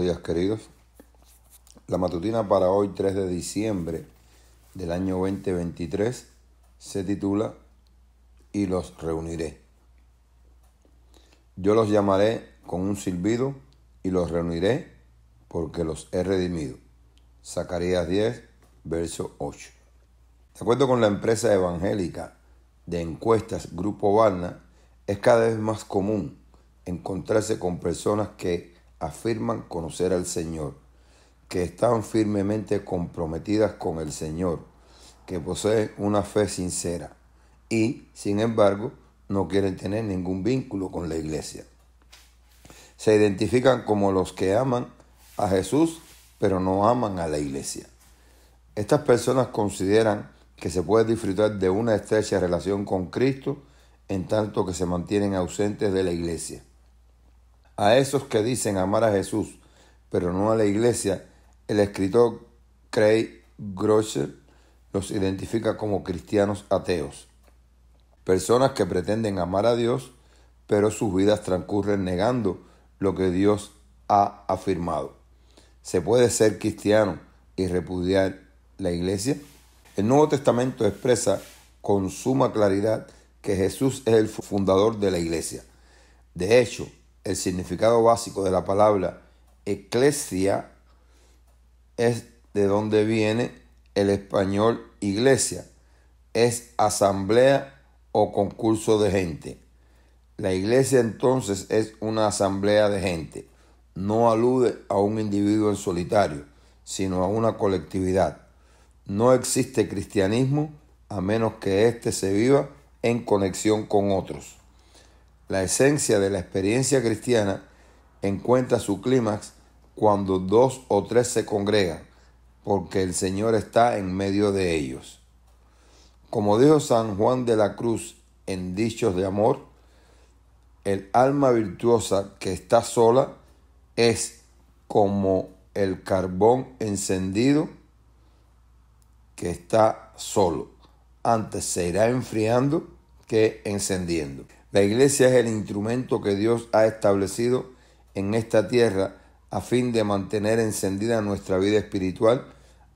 días queridos. La matutina para hoy 3 de diciembre del año 2023 se titula Y los reuniré. Yo los llamaré con un silbido y los reuniré porque los he redimido. Zacarías 10, verso 8. De acuerdo con la empresa evangélica de encuestas Grupo Varna, es cada vez más común encontrarse con personas que afirman conocer al Señor, que están firmemente comprometidas con el Señor, que poseen una fe sincera y, sin embargo, no quieren tener ningún vínculo con la iglesia. Se identifican como los que aman a Jesús, pero no aman a la iglesia. Estas personas consideran que se puede disfrutar de una estrecha relación con Cristo en tanto que se mantienen ausentes de la iglesia. A esos que dicen amar a Jesús, pero no a la iglesia, el escritor Craig Groeschel los identifica como cristianos ateos. Personas que pretenden amar a Dios, pero sus vidas transcurren negando lo que Dios ha afirmado. ¿Se puede ser cristiano y repudiar la iglesia? El Nuevo Testamento expresa con suma claridad que Jesús es el fundador de la iglesia. De hecho, el significado básico de la palabra eclesia es de donde viene el español iglesia. Es asamblea o concurso de gente. La iglesia entonces es una asamblea de gente. No alude a un individuo en solitario, sino a una colectividad. No existe cristianismo a menos que éste se viva en conexión con otros. La esencia de la experiencia cristiana encuentra su clímax cuando dos o tres se congregan, porque el Señor está en medio de ellos. Como dijo San Juan de la Cruz en Dichos de Amor, el alma virtuosa que está sola es como el carbón encendido que está solo. Antes se irá enfriando que encendiendo. La iglesia es el instrumento que Dios ha establecido en esta tierra a fin de mantener encendida nuestra vida espiritual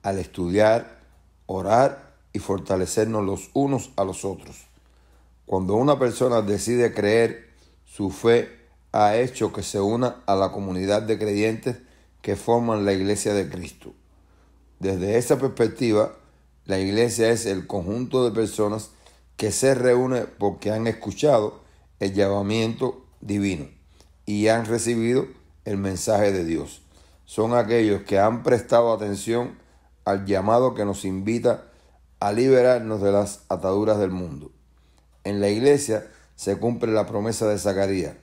al estudiar, orar y fortalecernos los unos a los otros. Cuando una persona decide creer, su fe ha hecho que se una a la comunidad de creyentes que forman la iglesia de Cristo. Desde esa perspectiva, la iglesia es el conjunto de personas que se reúne porque han escuchado el llamamiento divino y han recibido el mensaje de Dios. Son aquellos que han prestado atención al llamado que nos invita a liberarnos de las ataduras del mundo. En la iglesia se cumple la promesa de Zacarías.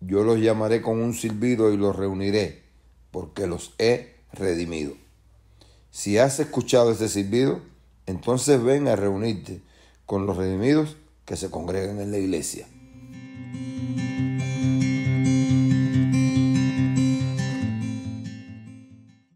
Yo los llamaré con un silbido y los reuniré, porque los he redimido. Si has escuchado ese silbido, entonces ven a reunirte con los redimidos que se congregan en la iglesia. Música